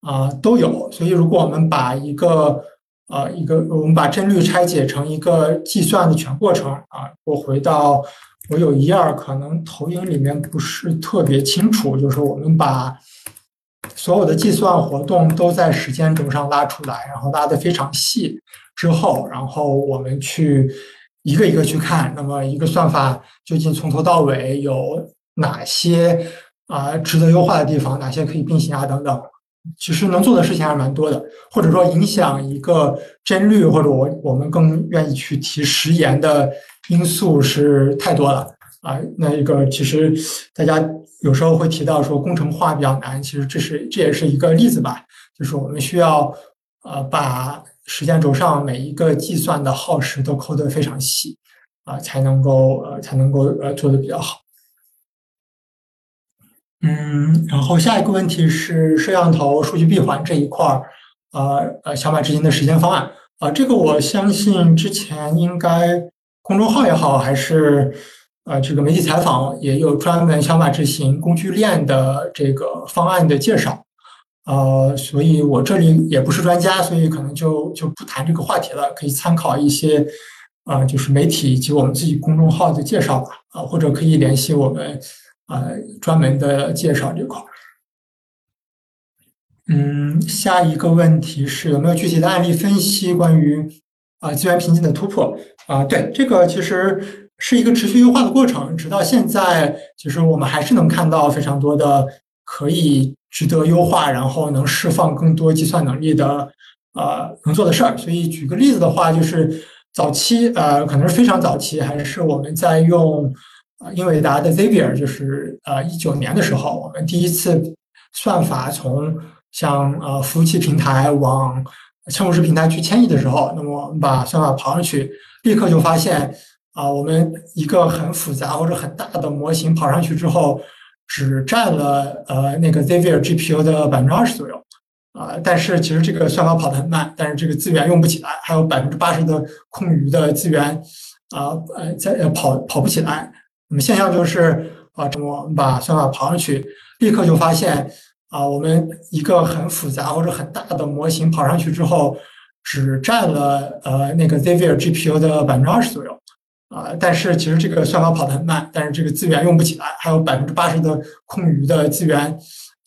啊，都有。所以，如果我们把一个啊，一个我们把帧率拆解成一个计算的全过程啊。我回到我有一页可能投影里面不是特别清楚，就是我们把所有的计算活动都在时间轴上拉出来，然后拉的非常细之后，然后我们去一个一个去看，那么一个算法究竟从头到尾有哪些啊值得优化的地方，哪些可以并行啊等等。其实能做的事情还是蛮多的，或者说影响一个帧率，或者我我们更愿意去提时延的因素是太多了啊。那一个其实大家有时候会提到说工程化比较难，其实这是这也是一个例子吧，就是我们需要呃把时间轴上每一个计算的耗时都抠得非常细啊，才能够呃才能够呃做的比较好。嗯，然后下一个问题是摄像头数据闭环这一块儿，呃呃，小马执行的时间方案啊，这个我相信之前应该公众号也好，还是呃这个媒体采访也有专门小马执行工具链的这个方案的介绍，呃，所以我这里也不是专家，所以可能就就不谈这个话题了，可以参考一些啊，就是媒体以及我们自己公众号的介绍吧，啊，或者可以联系我们。呃，专门的介绍这块儿。嗯，下一个问题是有没有具体的案例分析关于啊资源瓶颈的突破？啊，对，这个其实是一个持续优化的过程，直到现在，其实我们还是能看到非常多的可以值得优化，然后能释放更多计算能力的呃能做的事儿。所以举个例子的话，就是早期呃可能是非常早期，还是我们在用。英伟达的 Xavier 就是呃一九年的时候，我们第一次算法从像呃服务器平台往嵌入式平台去迁移的时候，那么我们把算法跑上去，立刻就发现啊，我们一个很复杂或者很大的模型跑上去之后，只占了呃那个 Xavier GPU 的百分之二十左右啊，但是其实这个算法跑得很慢，但是这个资源用不起来，还有百分之八十的空余的资源啊呃在跑跑不起来。那么现象就是啊，我们把算法跑上去，立刻就发现啊，我们一个很复杂或者很大的模型跑上去之后，只占了呃那个 Xavier GPU 的百分之二十左右啊，但是其实这个算法跑得很慢，但是这个资源用不起来，还有百分之八十的空余的资源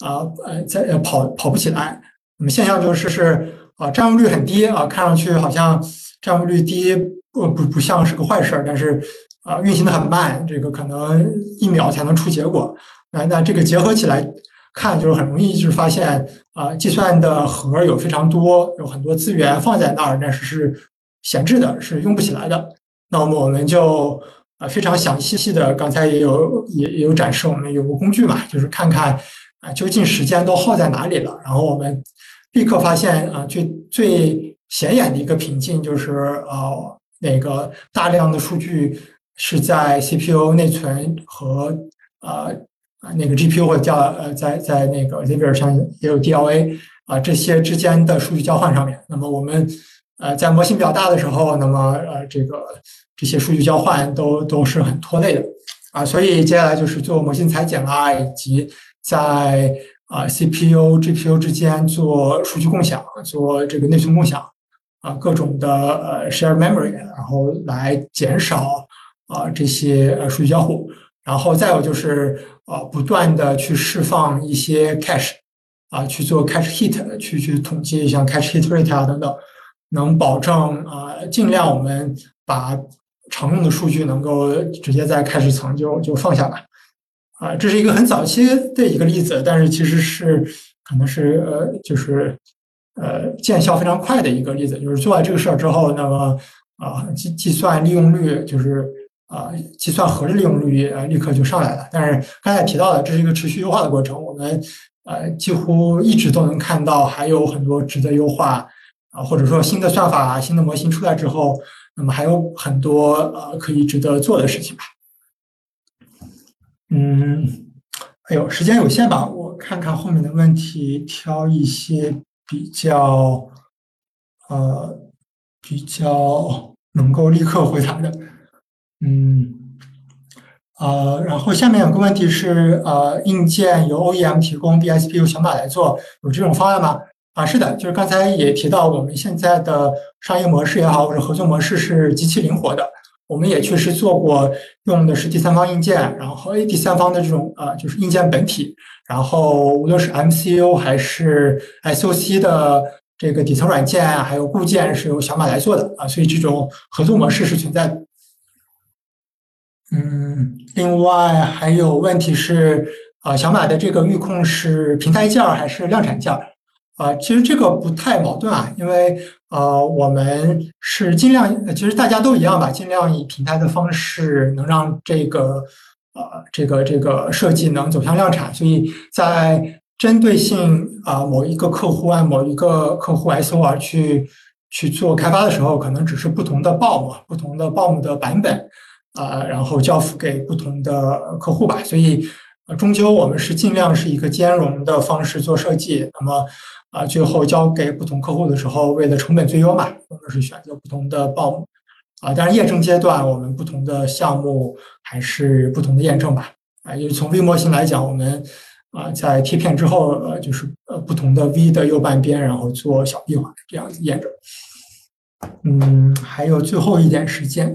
啊呃在跑跑不起来。那么现象就是是啊，占用率很低啊，看上去好像占用率低不不不像是个坏事儿，但是。啊，运行的很慢，这个可能一秒才能出结果。那那这个结合起来看，就是很容易就是发现啊，计算的核有非常多，有很多资源放在那儿，但是是闲置的，是用不起来的。那么我们就啊非常详细的，刚才也有也也有展示，我们有个工具嘛，就是看看啊究竟时间都耗在哪里了。然后我们立刻发现啊，最最显眼的一个瓶颈就是呃那个大量的数据。是在 CPU 内存和呃啊那个 GPU 或者叫呃在在那个 Xavier 上也有 DLA 啊这些之间的数据交换上面，那么我们呃在模型比较大的时候，那么呃这个这些数据交换都都是很拖累的啊，所以接下来就是做模型裁剪啦，以及在啊 CPU GPU 之间做数据共享，做这个内存共享啊各种的呃 share memory，然后来减少。啊，这些呃数据交互，然后再有就是呃不断的去释放一些 cache，啊去做 cache hit，去去统计像 cache hit rate 啊等等，能保证啊，尽量我们把常用的数据能够直接在开始层就就放下来。啊，这是一个很早期的一个例子，但是其实是可能是呃，就是呃见效非常快的一个例子，就是做完这个事儿之后，那么啊计计算利用率就是啊计算核的利用率呃立刻就上来了。但是刚才提到的，这是一个持续优化的过程，我们呃几乎一直都能看到还有很多值得优化啊，或者说新的算法、新的模型出来之后，那么还有很多呃可以值得做的事情吧。嗯，哎呦，时间有限吧，我看看后面的问题，挑一些比较，呃，比较能够立刻回答的。嗯，呃，然后下面有个问题是，呃，硬件由 OEM 提供，BSP 由小马来做，有这种方案吗？啊，是的，就是刚才也提到，我们现在的商业模式也好，或者合作模式是极其灵活的。我们也确实做过，用的是第三方硬件，然后 A 第三方的这种呃，就是硬件本体，然后无论是 MCU 还是 SOC 的这个底层软件，还有固件是由小马来做的啊，所以这种合作模式是存在的。嗯，另外还有问题是，啊，小马的这个预控是平台件还是量产件？啊，其实这个不太矛盾啊，因为呃，我们是尽量，其实大家都一样吧，尽量以平台的方式能让这个呃这个这个设计能走向量产，所以在针对性啊某一个客户按某一个客户 SOR 去去做开发的时候，可能只是不同的 BOM 不同的 BOM 的版本啊，然后交付给不同的客户吧，所以终究我们是尽量是一个兼容的方式做设计，那么。啊，最后交给不同客户的时候，为了成本最优嘛，我们是选择不同的报幕。啊，当然验证阶段，我们不同的项目还是不同的验证吧。啊，因为从 V 模型来讲，我们啊在贴片之后，呃，就是呃不同的 V 的右半边，然后做小闭环这样子验证。嗯，还有最后一点时间。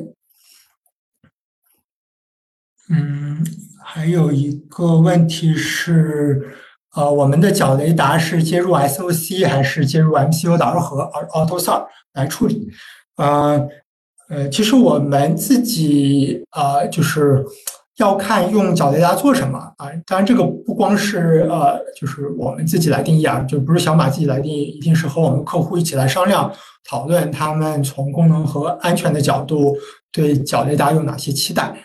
嗯，还有一个问题是。呃，我们的角雷达是接入 SOC 还是接入 MCU 的二核 AutoSAR 来处理？呃呃，其实我们自己呃就是要看用角雷达做什么啊。当然，这个不光是呃，就是我们自己来定义啊，就不是小马自己来定义，一定是和我们客户一起来商量讨论，他们从功能和安全的角度对角雷达有哪些期待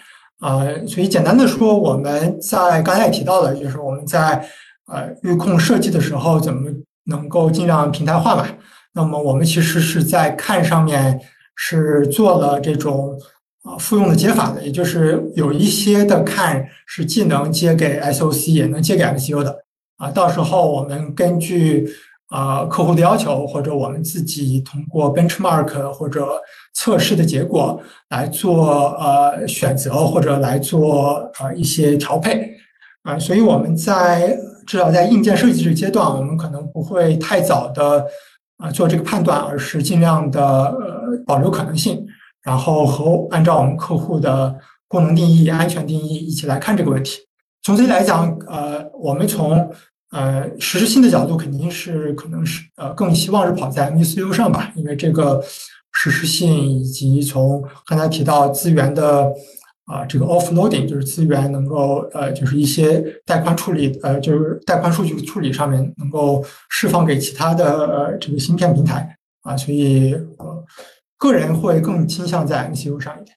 啊。所以简单的说，我们在刚才也提到了，就是我们在呃，预控设计的时候怎么能够尽量平台化吧？那么我们其实是在看上面是做了这种啊复用的接法的，也就是有一些的看是既能接给 SOC 也能接给 MCU 的啊。到时候我们根据啊客户的要求，或者我们自己通过 benchmark 或者测试的结果来做呃选择，或者来做呃一些调配啊。所以我们在至少在硬件设计这个阶段，我们可能不会太早的啊做这个判断，而是尽量的呃保留可能性，然后和按照我们客户的功能定义、安全定义一起来看这个问题。总体来讲，呃，我们从呃实施性的角度，肯定是可能是呃更希望是跑在 MCU 上吧，因为这个实施性以及从刚才提到资源的。啊，这个 offloading 就是资源能够呃，就是一些带宽处理，呃，就是带宽数据处理上面能够释放给其他的呃这个芯片平台啊，所以呃，个人会更倾向在 MCU 上一点。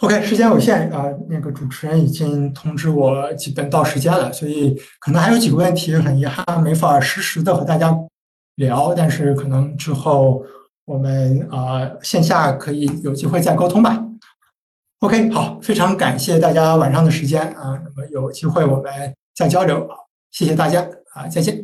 OK，时间有限啊，那个主持人已经通知我基本到时间了，所以可能还有几个问题很遗憾没法实时的和大家聊，但是可能之后我们啊线下可以有机会再沟通吧。OK，好，非常感谢大家晚上的时间啊，那么有机会我们再交流，谢谢大家啊，再见。